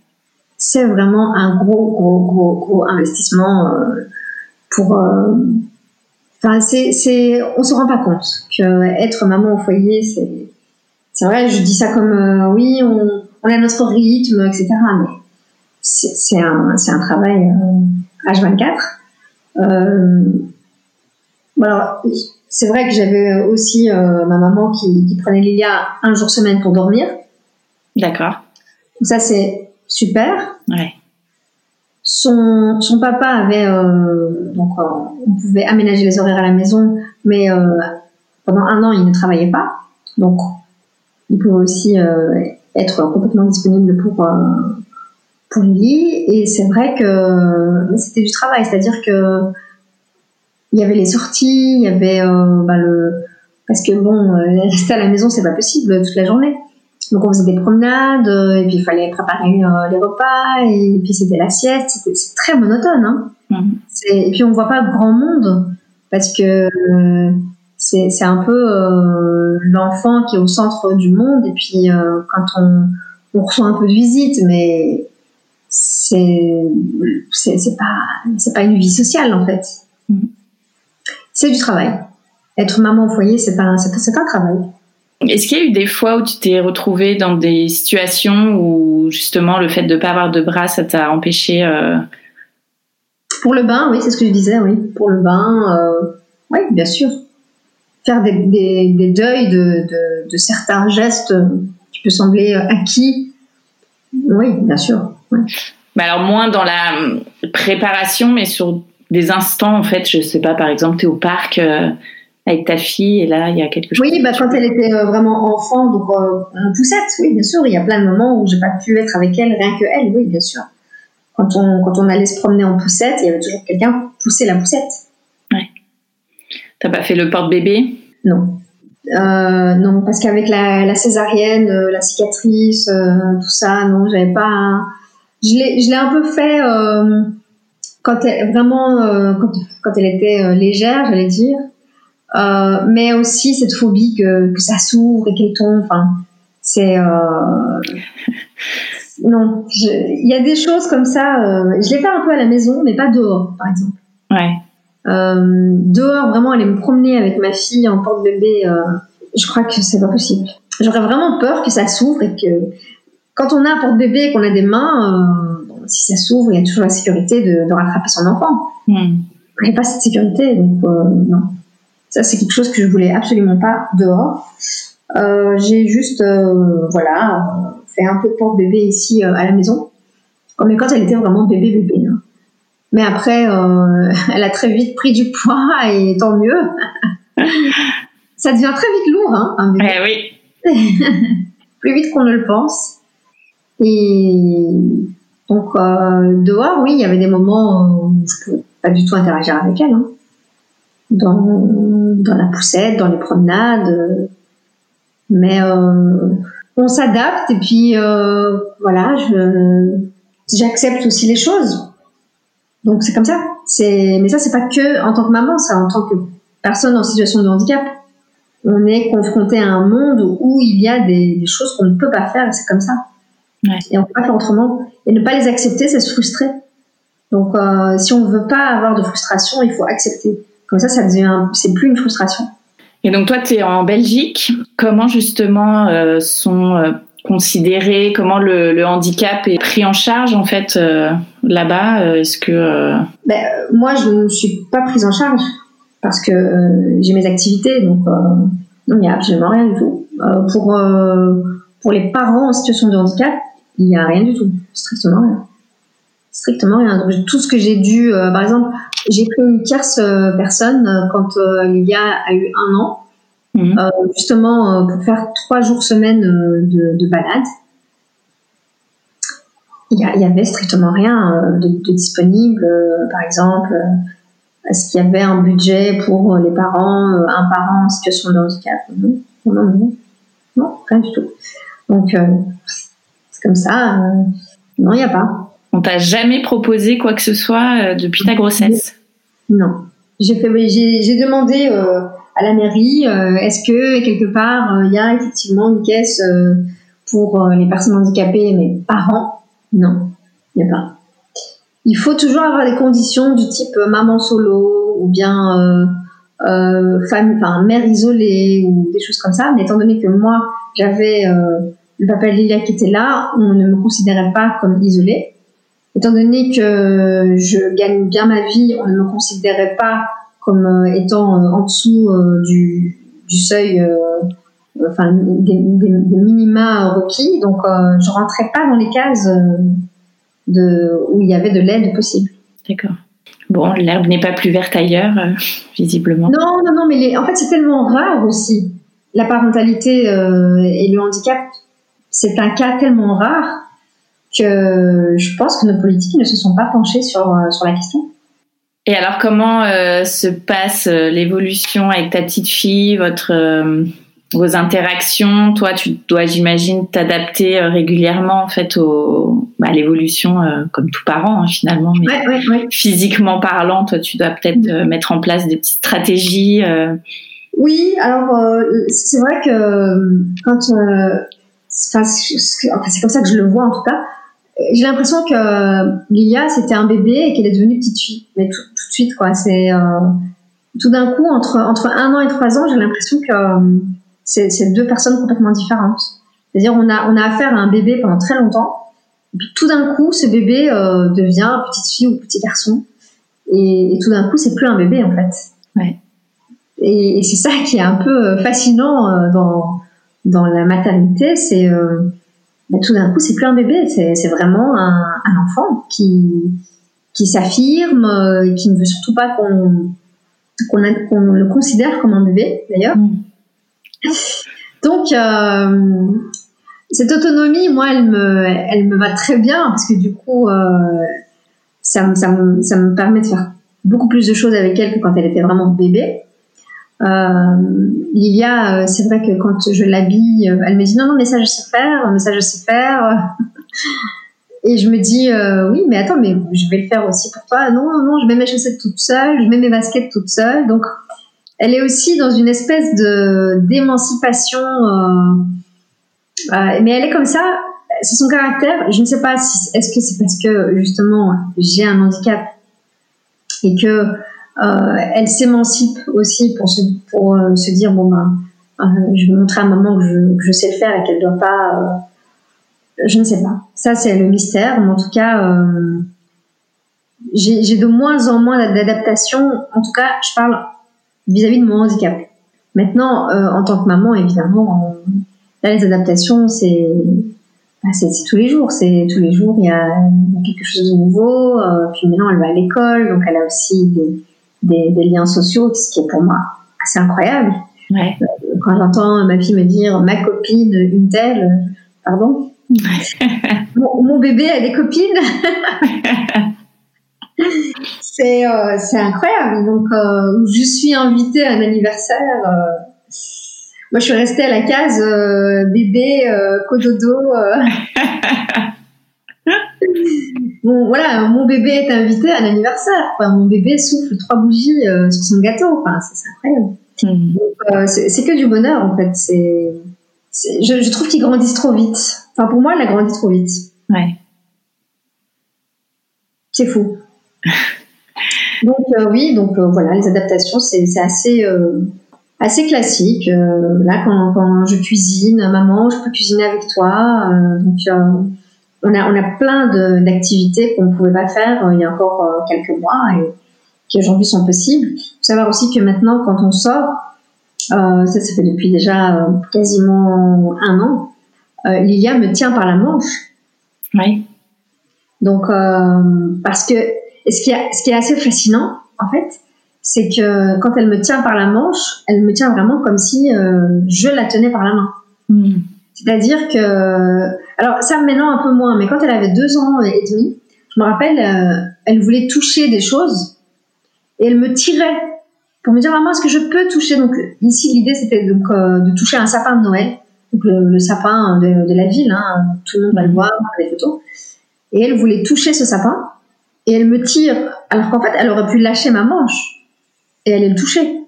c'est vraiment un gros, gros, gros, gros investissement euh, pour. euh, Enfin, c'est, c'est, on se rend pas compte que être maman au foyer, c'est, c'est vrai. Je dis ça comme euh, oui, on, on a notre rythme, etc. Mais c'est, c'est un, c'est un travail euh, H24. Euh, alors, c'est vrai que j'avais aussi euh, ma maman qui, qui prenait Lilia un jour semaine pour dormir. D'accord. Ça, c'est super. Ouais. Son, son papa avait euh, donc euh, on pouvait aménager les horaires à la maison, mais euh, pendant un an il ne travaillait pas, donc il pouvait aussi être complètement disponible pour pour Lily. Et c'est vrai que mais c'était du travail, c'est-à-dire que il y avait les sorties, il y avait euh, bah, le parce que bon euh, rester à la maison c'est pas possible toute la journée. Donc on faisait des promenades, et puis il fallait préparer euh, les repas, et puis c'était la sieste, c'était c'est très monotone. Hein. C'est- Et puis on voit pas grand monde, parce que euh, c'est c'est un peu euh, l'enfant qui est au centre du monde, et puis euh, quand on, on reçoit un peu de visite, mais c'est c'est pas, c'est pas une vie sociale en fait. Mhm. C'est du travail. Être maman au foyer, c'est un, c'est c'est un travail. Est-ce qu'il y a eu des fois où tu t'es retrouvée dans des situations où justement le fait de ne pas avoir de bras, ça t'a empêché euh, Pour le bain, oui, c'est ce que je disais, oui. Pour le bain, euh, oui, bien sûr. Faire des, des, des deuils de, de, de certains gestes qui peut sembler euh, acquis. Oui, bien sûr. Ouais. Mais alors moins dans la hum, préparation, mais sur des instants en fait. Je sais pas, par exemple, tu es au parc euh, avec ta fille et là il y a quelque chose. Oui, bah, quand elle était euh, vraiment enfant, donc euh, en poussette, oui, bien sûr. Il y a plein de moments où j'ai pas pu être avec elle, rien que elle, oui, bien sûr. Quand on, quand on allait se promener en poussette, il y avait toujours quelqu'un pour pousser la poussette. T'as pas fait le porte-bébé? Non. Euh, non, parce qu'avec la, la césarienne, euh, la cicatrice, euh, tout ça, non, j'avais pas. Je l'ai, je l'ai un peu fait euh, quand elle, vraiment euh, quand, quand elle était euh, légère, j'allais dire. Euh, mais aussi cette phobie que, que ça s'ouvre et qu'elle tombe. Enfin, c'est non. Il y a des choses comme ça. je l'ai fait un peu à la maison, mais pas dehors, par exemple. Ouais. Dehors, vraiment, aller me promener avec ma fille en porte-bébé, je crois que c'est pas possible. J'aurais vraiment peur que ça s'ouvre et que quand on a un porte-bébé et qu'on a des mains, euh, bon, si ça s'ouvre, il y a toujours la sécurité de, de rattraper son enfant. Il n'y a pas cette sécurité, donc euh, non. Ça, c'est quelque chose que je voulais absolument pas dehors. Euh, J'ai juste, voilà, fait un peu de porte-bébé ici à la maison. Mais quand elle était vraiment bébé-bébé. hein. Mais après, elle a très vite pris du poids et tant mieux. ça devient très vite lourd, hein, un bébé. Eh oui. plus vite qu'on ne le pense. Et donc, euh, dehors, oui, il y avait des moments où je pouvais pas du tout interagir avec elle. Hein. Dans, la poussette, dans les promenades. Mais euh, on s'adapte et puis euh, voilà, j'accepte aussi les choses. Donc c'est comme ça. Mais ça c'est pas que en tant que maman, ça en tant que personne en situation de handicap. On est confronté à un monde où il y a des, des choses qu'on ne peut pas faire et c'est comme ça. Ouais. Et on peut pas faire autrement. Et ne pas les accepter, c'est se frustrer. Donc euh, si on veut pas avoir de frustration, il faut accepter. Comme ça, ça devient, c'est plus une frustration. Et donc toi, tu es en Belgique. Comment justement euh, sont euh, considérés, comment le, le, handicap est pris en charge en fait là-bas? Est-ce que ben, moi, je ne suis pas prise en charge parce que j'ai mes activités, donc non, il n'y a absolument rien du tout. pour pour les parents en situation de handicap, il n'y a rien du tout, strictement rien. Strictement rien. Donc, tout ce que j'ai dû, par exemple, j'ai pris une tierce personne quand Lilia a eu un an. Mmh. Euh, justement euh, pour faire trois jours semaine euh, de, de, balade. Il y, y, avait strictement rien de, de disponible. par exemple, est-ce qu'il y avait un budget pour les parents, un parent en situation de handicap? Non, non, non, non, rien du tout. Donc c'est comme ça. non, il n'y a pas. On t'a jamais proposé quoi que ce soit depuis ta grossesse? Non. J'ai demandé à la mairie, euh, est-ce que quelque part euh, il y a effectivement une caisse euh, pour les personnes handicapées, mais parents? Non, il n'y a pas. Il faut toujours avoir des conditions du type maman solo ou bien euh, femme, enfin mère isolée ou des choses comme ça. Mais étant donné que moi j'avais le papa de Lilia qui était là, on ne me considérait pas comme isolée. Étant donné que je gagne bien ma vie, on ne me considérait pas comme euh, étant euh, en dessous euh, du, du, seuil, enfin des, des, des, minima requis. Donc je rentrais pas dans les cases de, où il y avait de l'aide possible. D'accord. Bon, l'herbe n'est pas plus verte ailleurs, visiblement. Non, non, non, mais les... en fait, c'est tellement rare aussi. La parentalité euh, et le handicap, c'est un cas tellement rare que je pense que nos politiques ne se sont pas penchés sur, sur la question. Et alors, comment euh, se passe euh, l'évolution avec ta petite fille, votre, euh, vos interactions? Toi, tu dois, j'imagine, t'adapter euh, régulièrement en fait au, bah, à l'évolution, euh, comme tout parent hein, finalement. Mais ouais, ouais, ouais. physiquement parlant, toi, tu dois peut-être mmh. mettre en place des petites stratégies. Oui, alors c'est vrai que quand, enfin, c'est comme ça que je le vois en tout cas j'ai l'impression que Lilia c'était un bébé et qu'elle est devenue petite fille, mais tout, tout de suite quoi. C'est euh, tout d'un coup entre entre un an et trois ans, j'ai l'impression que euh, c'est deux personnes complètement différentes. C'est-à-dire on a on a affaire à un bébé pendant très longtemps, et puis tout d'un coup ce bébé euh, devient petite fille ou petit garçon, et, et tout d'un coup c'est plus un bébé en fait. Ouais. Et, et c'est ça qui est un peu fascinant euh, dans dans la maternité, c'est euh, mais tout d'un coup, c'est plus un bébé, c'est vraiment un, un, enfant qui, qui s'affirme, euh, qui ne veut surtout pas qu'on le considère comme un bébé, d'ailleurs. Mm. Donc, euh, cette autonomie, moi, elle me, elle me va très bien parce que du coup, euh, ça, ça, me, ça me permet de faire beaucoup plus de choses avec elle que quand elle était vraiment bébé. Euh, Lilia, euh, c'est vrai que quand je l'habille, euh, elle me dit non, non, mais ça je sais faire, mais ça je sais faire. Et je me dis oui, mais attends, mais je vais le faire aussi pour toi. Non, non, je mets mes chaussettes toute seule, je mets mes baskets toute seule. Donc, elle est aussi dans une espèce de d'émancipation. Mais elle est comme ça. C'est son caractère. Je ne sais pas si est-ce que c'est parce que justement j'ai un handicap et que elle s'émancipe aussi pour se, euh, dire bon ben euh, je vais montrer à maman que je, sais le faire et qu'elle doit pas je ne sais pas. Ça c'est le mystère mais en tout cas j'ai de moins en moins d'adaptation. En tout cas je parle vis-à-vis -vis de mon handicap. Maintenant en tant que maman évidemment là les adaptations c'est bah, tous les jours, c'est tous les jours il y, a, quelque chose de nouveau. Euh, puis maintenant elle va à l'école, donc elle a aussi des, des, des, liens sociaux, ce qui est pour moi assez incroyable. Ouais. Quand j'entends ma fille me dire ma copine, une telle, pardon mon, mon bébé a des copines c'est euh, incroyable. Donc, euh, je suis invitée à un anniversaire. euh, moi, je suis restée à la case euh, bébé, euh, cododo. bon, voilà, mon bébé est invité à un anniversaire. quoi. mon bébé souffle trois bougies euh, sur son gâteau. Enfin, c'est incroyable. Mm. Euh, c'est que du bonheur, en fait. C'est, je, je trouve qu'ils grandissent trop vite. Enfin, pour moi, elle a grandi trop vite. Ouais. C'est fou. donc euh, oui, donc voilà, les adaptations, c'est assez assez classique. Euh, là, quand, quand je cuisine, maman, je peux cuisiner avec toi. Euh, donc euh, on a on a plein de- d'activités qu'on ne pouvait pas faire euh, il y a encore euh, quelques mois et qui aujourd'hui sont possibles. Il faut savoir aussi que maintenant, quand on sort, euh, ça, ça fait depuis déjà euh, quasiment un an, euh, Lilia me tient par la manche. Ouais. Donc, euh, parce que et ce qui, est, ce qui est assez fascinant, en fait, c'est que quand elle me tient par la manche, elle me tient vraiment comme si euh, je la tenais par la main. Mm. C'est-à-dire que, alors ça maintenant un peu moins, mais quand elle avait deux ans et demi, je me rappelle, euh, elle voulait toucher des choses et elle me tirait pour me dire maman est-ce que je peux toucher? Donc ici l'idée c'était donc euh, de toucher un sapin de Noël donc le, sapin de, la ville hein, tout le monde va le voir les photos. Et elle voulait toucher ce sapin et elle me tire alors qu'en fait elle aurait pu lâcher ma manche et aller le toucher.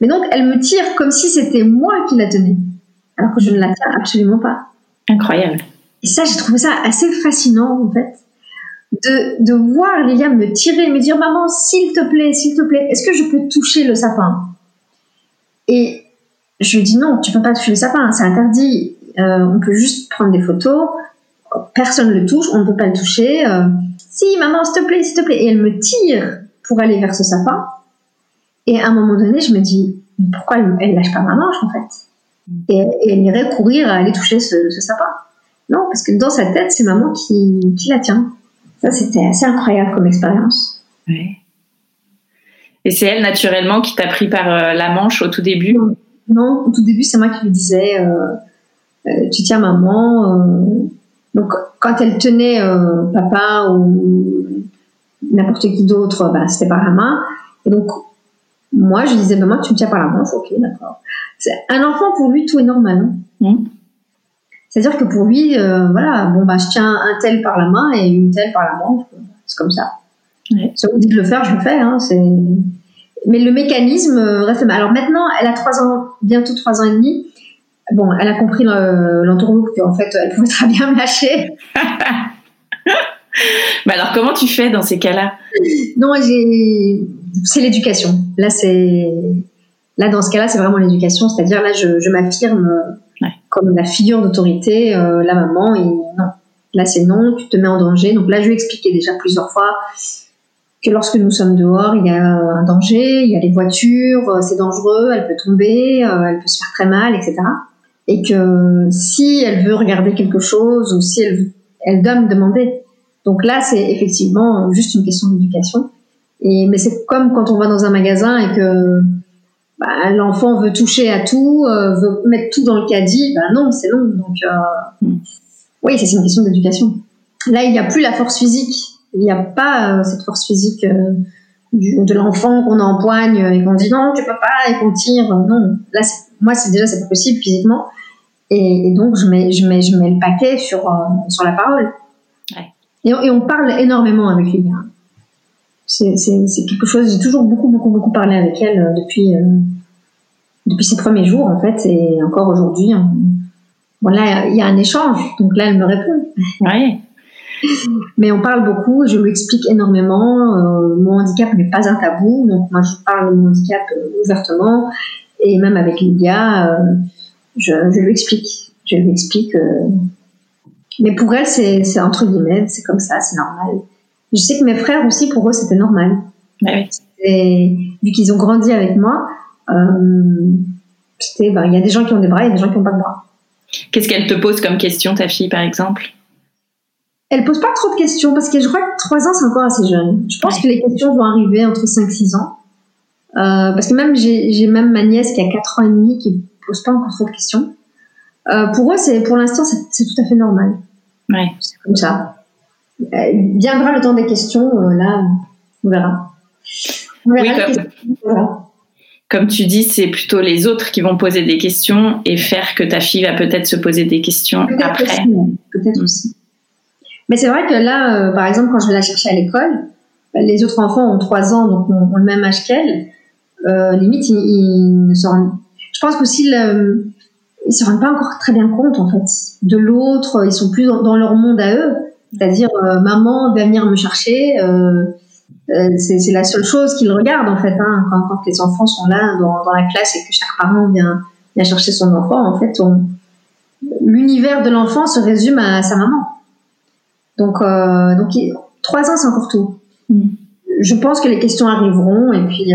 Mais donc elle me tire comme si c'était moi qui la tenais alors que je ne la tiens absolument pas Incroyable. et ça, j'ai trouvé ça assez fascinant, en fait, de, de voir Lilia me tirer, me dire Maman, s'il te plaît, s'il te plaît, est-ce que je peux toucher le sapin? Et je lui dis Non, tu peux pas toucher le sapin, c'est interdit. Euh, on peut juste prendre des photos. Personne ne le touche, on ne peut pas le toucher. Euh, si, maman, s'il te plaît, s'il te plaît. Et elle me tire pour aller vers ce sapin. Et à un moment donné, je me dis Pourquoi elle, elle lâche pas ma manche, en fait? Et, et elle irait courir à aller toucher ce, ce sapin. Non, parce que dans sa tête, c'est maman qui, qui la tient. Ça, c'était assez incroyable comme expérience. Ouais. Et c'est elle naturellement qui t'a pris par euh, la manche au tout début? Non, au tout début, c'est moi qui lui disais euh, euh, Tu tiens maman. Donc, quand elle tenait papa ou n'importe qui d'autre, bah, c'était par la main. Et donc, moi, je lui disais Maman, tu me tiens par la manche. Ok, d'accord. C'est- Un enfant, pour lui, tout est normal. hein. Mhm. C'est-à-dire que pour lui, euh, voilà, bon, bah, je tiens un tel par la main et une telle par la manche. C'est comme ça. Ouais. Si on dit de le faire, je le fais. Hein. Mais le mécanisme euh, reste. Alors maintenant, elle a trois ans, bientôt trois ans et demi. Bon, elle a compris le- l'entourloupe qu'en fait, elle pouvait très bien me lâcher. Mais alors, comment tu fais dans ces cas-là? Non, c'est l'éducation. Là, c'est... Là, dans ce cas-là, c'est vraiment l'éducation. C'est-à-dire, là, je, je m'affirme euh, Ouais. comme la figure d'autorité, euh, la maman, et non. Là, c'est non, tu te mets en danger. Donc là, je lui ai expliqué déjà plusieurs fois que lorsque nous sommes dehors, il y a un danger, il y a les voitures, euh, c'est dangereux, elle peut tomber, elle peut se faire très mal, etc. Et que si elle veut regarder quelque chose ou si elle, elle doit me demander. Donc là, c'est effectivement juste une question d'éducation. Et, mais c'est comme quand on va dans un magasin et que bah, l'enfant veut toucher à tout, euh, veut mettre tout dans le caddie, bah non, c'est non. Donc euh, Mm. oui, c'est une question d'éducation. Là, il n'y a plus la force physique. Il n'y a pas euh, cette force physique euh, du- de l'enfant qu'on empoigne et qu'on dit non, tu peux pas et qu'on tire. Non, là, moi, c'est déjà c'est pas possible physiquement. Et, et donc, je mets, je mets, je mets le paquet sur euh, sur la parole. Ouais. Et, on- et on parle énormément avec lui. hein. C'est c'est- c'est quelque chose. J'ai toujours beaucoup, beaucoup, beaucoup parlé avec elle euh, depuis euh, depuis ses premiers jours en fait, et encore aujourd'hui. on- Voilà, il y a un échange. Donc là, elle me répond. Ouais. Mais on parle beaucoup, je lui explique énormément. euh, mon handicap n'est pas un tabou, donc moi je parle de mon handicap ouvertement. Et même avec Lydia, euh, je, je lui explique. Je lui explique. Mais pour elle, c'est c'est entre guillemets, c'est comme ça, c'est normal. Je sais que mes frères aussi, pour eux, c'était normal. Ouais, ouais. Et vu qu'ils ont grandi avec moi, euh, ben, il y a des gens qui ont des bras et des gens qui n'ont pas de bras. Qu'est-ce qu'elle te pose comme question, ta fille, par exemple? Elle pose pas trop de questions parce que je crois que 3 ans c'est encore assez jeune. Je pense Ouais. que les questions vont arriver entre 5-6 ans. parce que même j'ai même ma nièce qui a 4 ans et demi qui pose pas encore trop de questions. pour eux, c'est pour l'instant, c'est tout à fait normal. Ouais. C'est comme ça. Viendra le temps des questions, là, on verra. On verra oui, comme tu dis, c'est plutôt les autres qui vont poser des questions et faire que ta fille va peut-être se poser des questions après. Peut-être aussi. Mais c'est vrai que là, euh, par exemple, quand je vais la chercher à l'école, les autres enfants ont 3 ans, donc ont, le même âge qu'elle. Euh, limite, ils, ne se rendent... Je pense qu'aussi, ils ils se rendent pas encore très bien compte, en fait, de l'autre. Ils sont plus dans, leur monde à eux. C'est-à-dire, euh, maman va venir me chercher. Euh, euh, c'est la seule chose qu'ils regardent en fait hein, quand, quand, les enfants sont là dans, dans, la classe et que chaque parent vient, vient chercher son enfant en fait l'univers de l'enfant se résume à sa maman donc euh, donc trois ans c'est encore tout mm. je pense que les questions arriveront et puis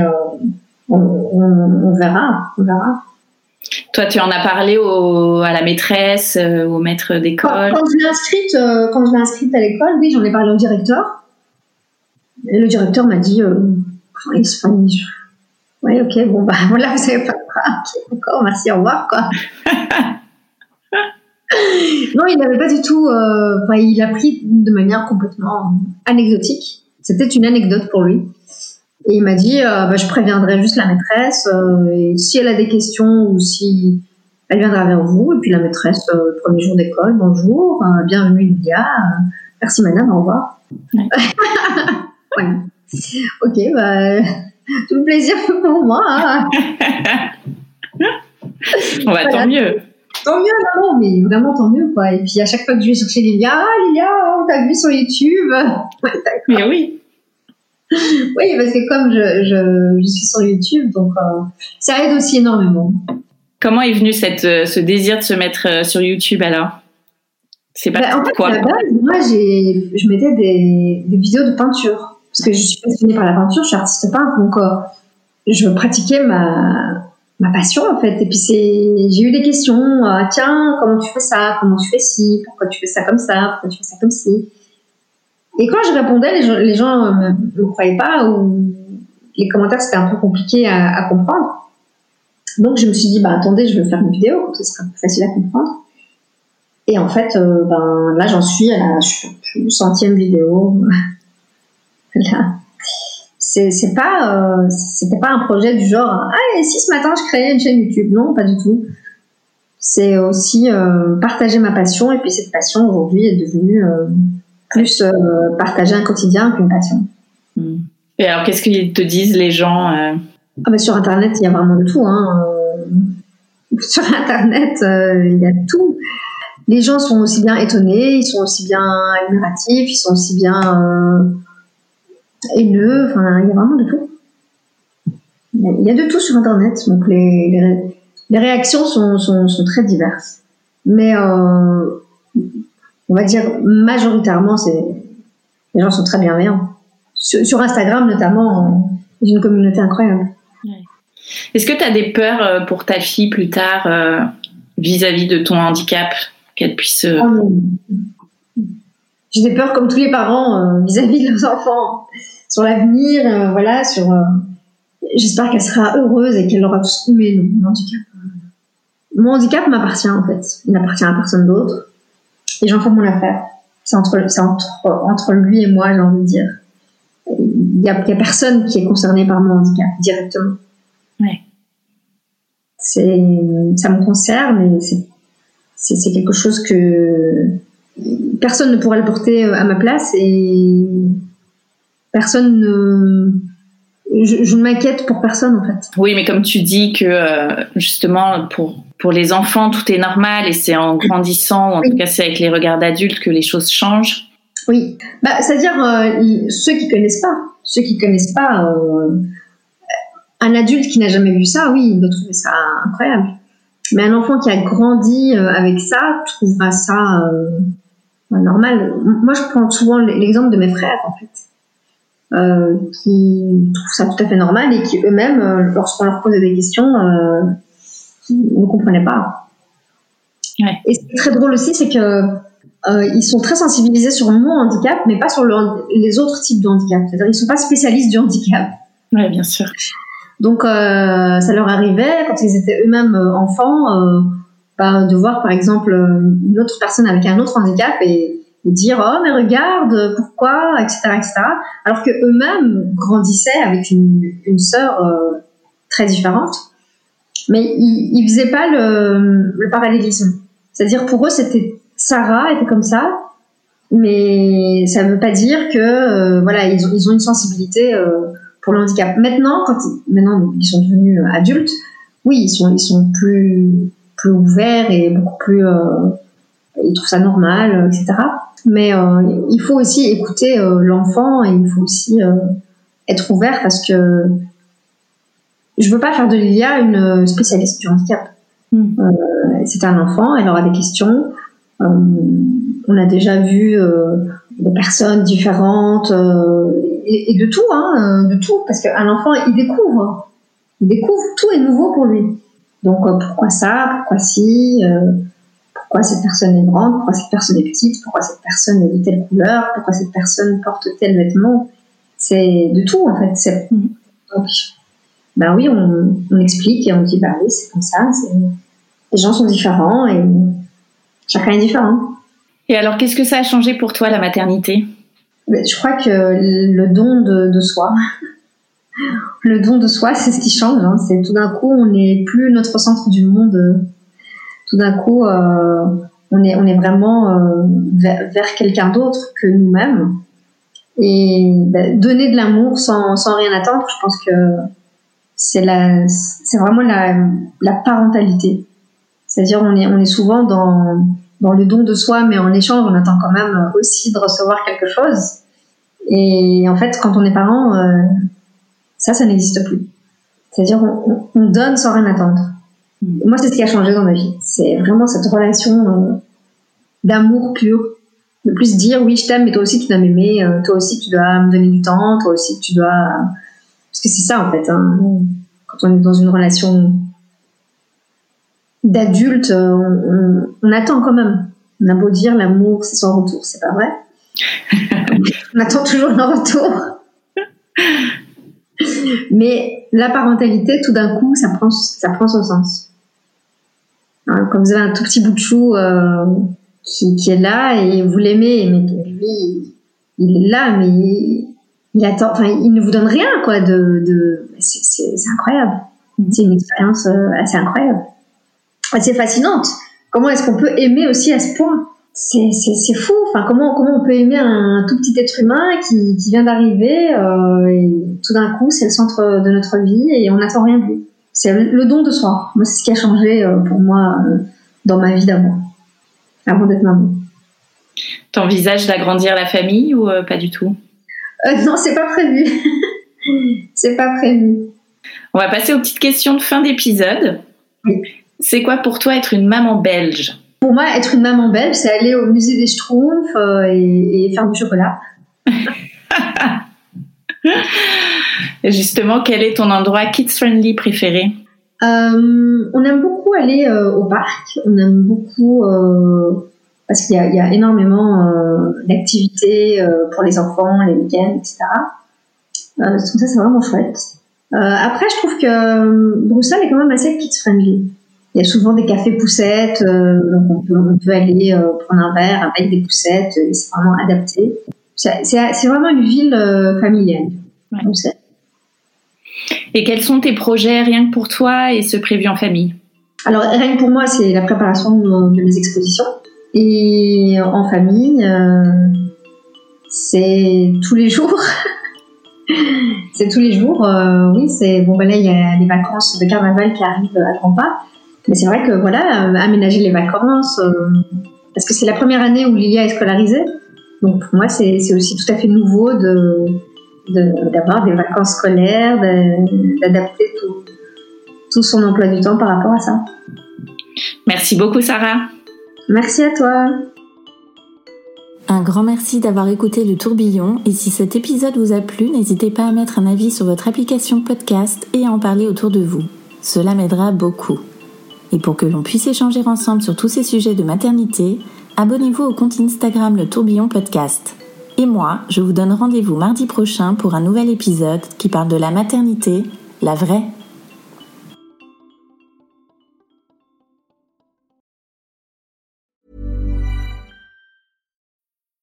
on, on, verra on verra toi, tu en as parlé au, à la maîtresse, au maître d'école. Quand, quand, je l'ai inscrite, quand je l'ai inscrite à l'école, oui, j'en ai parlé au directeur. Et le directeur m'a dit, euh, oui, ok, bon, bah voilà, vous savez pas quoi. Ok, d'accord, merci, au revoir, quoi. non, il n'avait pas du tout. Euh, il a pris de manière complètement anecdotique. C'était une anecdote pour lui. Et il m'a dit, euh, bah, je préviendrai juste la maîtresse. Euh, et si elle a des questions ou si elle viendra vers vous. Et puis la maîtresse, premier jour d'école, bonjour, bienvenue Lydia. merci madame, au revoir. Ouais. Ok, bah, tout le plaisir pour moi. Hein. On va tant mieux. Tant mieux, non, non, mais vraiment tant mieux, quoi. Et puis à chaque fois que je vais chercher Lilia, ah, Lilia, on t'a vu sur YouTube. mais oui. Oui, parce que comme je, je, je suis sur YouTube, donc euh, ça aide aussi énormément. Comment est venu cette, euh, ce désir de se mettre euh, sur YouTube alors? C'est pas bah, en fait, quoi à la base, moi, je mettais des, des vidéos de peinture parce que je suis passionnée par la peinture, je suis artiste peintre, donc euh, je pratiquais ma, ma passion en fait. Et puis j'ai eu des questions, euh, tiens, comment tu fais ça, comment tu fais ci, pourquoi tu fais ça comme ça, pourquoi tu fais ça comme ci? Et quand je répondais, les gens, les gens me, me croyaient pas ou les commentaires c'était un peu compliqué à, comprendre. Donc je me suis dit, bah attendez, je vais faire une vidéo, comme ça sera plus facile à comprendre. Et en fait, euh, ben là j'en suis à la centième vidéo. C'est pas, euh, c'était pas un projet du genre, ah, et si ce matin je créais une chaîne YouTube? Non, pas du tout. C'est aussi euh, partager ma passion, et puis cette passion aujourd'hui est devenue euh, plus partager un quotidien qu'une passion. Et alors, qu'est-ce qu'ils te disent les gens ah bah, Sur Internet, il y a vraiment de tout. Hein. Sur Internet, il y a tout les gens sont aussi bien étonnés, ils sont aussi bien admiratifs, ils sont aussi bien haineux, enfin, il y a vraiment de tout. Il y a de tout sur Internet, donc les, les, réactions sont, sont, sont, très diverses. Mais euh, on va dire majoritairement, c'est les gens sont très bienveillants. Sur, sur Instagram notamment, a une communauté incroyable. Est-ce que tu as des peurs euh, pour ta fille plus tard euh, vis-à-vis de ton handicap qu'elle puisse oh, j'ai des peurs comme tous les parents vis-à-vis de leurs enfants sur l'avenir, euh, voilà, sur. Euh, j'espère qu'elle sera heureuse et qu'elle aura tout ce mais non, mon handicap. Euh, mon handicap m'appartient en fait, il n'appartient à personne d'autre. Et j'en fais mon affaire. C'est entre, entre, entre lui et moi, j'ai envie de dire. Il n'y a, a, personne qui est concerné par mon handicap directement. Ouais. C'est, ça me concerne et c'est, c'est, quelque chose que personne ne pourra le porter à ma place et personne ne je, ne m'inquiète pour personne en fait. Oui, mais comme tu dis que euh, justement pour pour les enfants tout est normal et c'est en grandissant ou en tout cas c'est avec les regards d'adultes que les choses changent. Oui, bah, c'est-à-dire euh, ceux qui connaissent pas, ceux qui connaissent pas, euh, un adulte qui n'a jamais vu ça, oui, il doit trouver ça incroyable. Mais un enfant qui a grandi avec ça trouvera ça normal. Moi, je prends souvent l'exemple de mes frères en fait euh, qui trouvent ça tout à fait normal et qui eux-mêmes, euh, lorsqu'on leur posait des questions, euh, ne comprenaient pas. Ouais. Et ce qui est très drôle aussi, c'est que euh, ils sont très sensibilisés sur mon handicap, mais pas sur le, les autres types de handicap. C'est-à-dire, ils sont pas spécialistes du handicap. Oui, bien sûr. Donc, ça leur arrivait, quand ils étaient eux-mêmes enfants, bah, de voir par exemple une autre personne avec un autre handicap et, et dire oh mais regarde pourquoi etc etc alors que eux-mêmes grandissaient avec une, une sœur euh, très différente. Mais ils, ils faisaient pas le, le parallélisme. C'est-à-dire pour eux c'était Sarah était comme ça mais ça veut pas dire que euh, voilà ils ont, ils ont une sensibilité euh, pour le handicap. Maintenant quand ils, maintenant ils sont devenus adultes oui ils sont ils sont plus plus ouverts et beaucoup plus ils trouvent ça normal euh, etc mais euh, il faut aussi écouter euh, l'enfant et il faut aussi euh, être ouvert parce que je veux pas faire de Lilia une spécialiste du handicap. Mm. Euh, c'est un enfant elle aura des questions. Euh, on a déjà vu euh, des personnes différentes euh, et, et de tout hein, euh, de tout parce qu'un enfant il découvre. Il découvre tout est nouveau pour lui. Donc euh, pourquoi ça? Pourquoi si? Euh, pourquoi cette personne est grande, pourquoi cette personne est petite, pourquoi cette personne est de telle couleur, pourquoi cette personne porte tel vêtement? C'est de tout en fait. Mhm. Donc, ben oui, on, on explique et on dit bah oui, c'est comme ça. Les gens sont différents et chacun est différent. Et alors, qu'est-ce que ça a changé pour toi, la maternité? Mais Je crois que le don de, de soi, le don de soi, c'est ce qui change. hein. C'est tout d'un coup, on n'est plus notre centre du monde. Tout d'un coup, euh, on est on est vraiment euh, vers, vers quelqu'un d'autre que nous-mêmes. Et ben, donner de l'amour sans, sans rien attendre, je pense que c'est la c'est vraiment la, la parentalité. C'est-à-dire on est on est souvent dans dans le don de soi, mais en échange, on attend quand même aussi de recevoir quelque chose. Et en fait, quand on est parent, euh, ça, ça n'existe plus. C'est-à-dire, on, on- on donne sans rien attendre. Moi, c'est ce qui a changé dans ma vie. C'est vraiment cette relation euh, d'amour pur. De plus dire, oui, je t'aime, mais toi aussi, tu dois m'aimer. euh, toi aussi, tu dois me donner du temps. Toi aussi, tu dois... Parce que c'est ça, en fait. hein. Quand on est dans une relation d'adulte, euh, on, on- on attend quand même. On a beau dire l'amour, c'est sans retour, c'est pas vrai? on attend toujours un retour. Mais la parentalité, tout d'un coup, ça prend, ça prend son sens. Hein, Comme vous avez un tout petit bout de chou euh, qui, est là et vous l'aimez, mais lui, il est là, mais il, attend, enfin, il ne vous donne rien, quoi. De, c'est, incroyable. C'est une expérience euh, assez incroyable, assez fascinante. Comment est-ce qu'on peut aimer aussi à ce point? C'est fou. Enfin, comment, comment on peut aimer un tout petit être humain qui, qui vient d'arriver euh, et tout d'un coup, c'est le centre de notre vie et on n'attend rien de lui. C'est le, don de soi. Moi, c'est ce qui a changé euh, pour moi euh, dans ma vie d'amour, avant d'être maman. T'envisages d'agrandir la famille ou euh, pas du tout? Euh, non, c'est pas prévu. c'est pas prévu. On va passer aux petites questions de fin d'épisode. Oui. C'est quoi pour toi être une maman belge? Pour moi, être une maman belge, c'est aller au musée des Schtroumpfs et, et faire du chocolat. Justement, quel est ton endroit kids-friendly préféré? Euh, on aime beaucoup aller euh, au parc. On aime beaucoup euh, parce qu'il y a, énormément d'activités pour les enfants, les week-ends, etc. Euh, donc ça, c'est vraiment chouette. Après, je trouve que Bruxelles est quand même assez kids-friendly. Il y a souvent des cafés poussettes, donc on peut, on peut aller prendre un verre avec des poussettes, et c'est vraiment adapté. C'est vraiment une ville euh, familiale. Ouais. Et quels sont tes projets rien que pour toi et ceux prévus en famille? Alors, rien que pour moi, c'est la préparation de, de mes expositions. Et en famille, euh, c'est tous les jours. c'est tous les jours. euh, oui, c'est bon. Ben là, il y a les vacances de carnaval qui arrivent à grands pas. Mais c'est vrai que voilà, aménager les vacances, parce que c'est la première année où Lilia est scolarisée. Donc pour moi, c'est c'est aussi tout à fait nouveau de de- d'avoir des vacances scolaires, d'adapter tout, tout son emploi du temps par rapport à ça. Merci beaucoup Sarah. Merci à toi. Un grand merci d'avoir écouté le tourbillon et si cet épisode vous a plu, n'hésitez pas à mettre un avis sur votre application podcast et à en parler autour de vous. Cela m'aidera beaucoup. Et pour que l'on puisse échanger ensemble sur tous ces sujets de maternité, abonnez-vous au compte Instagram Le Tourbillon Podcast. Et moi, je vous donne rendez-vous mardi prochain pour un nouvel épisode qui parle de la maternité la vraie.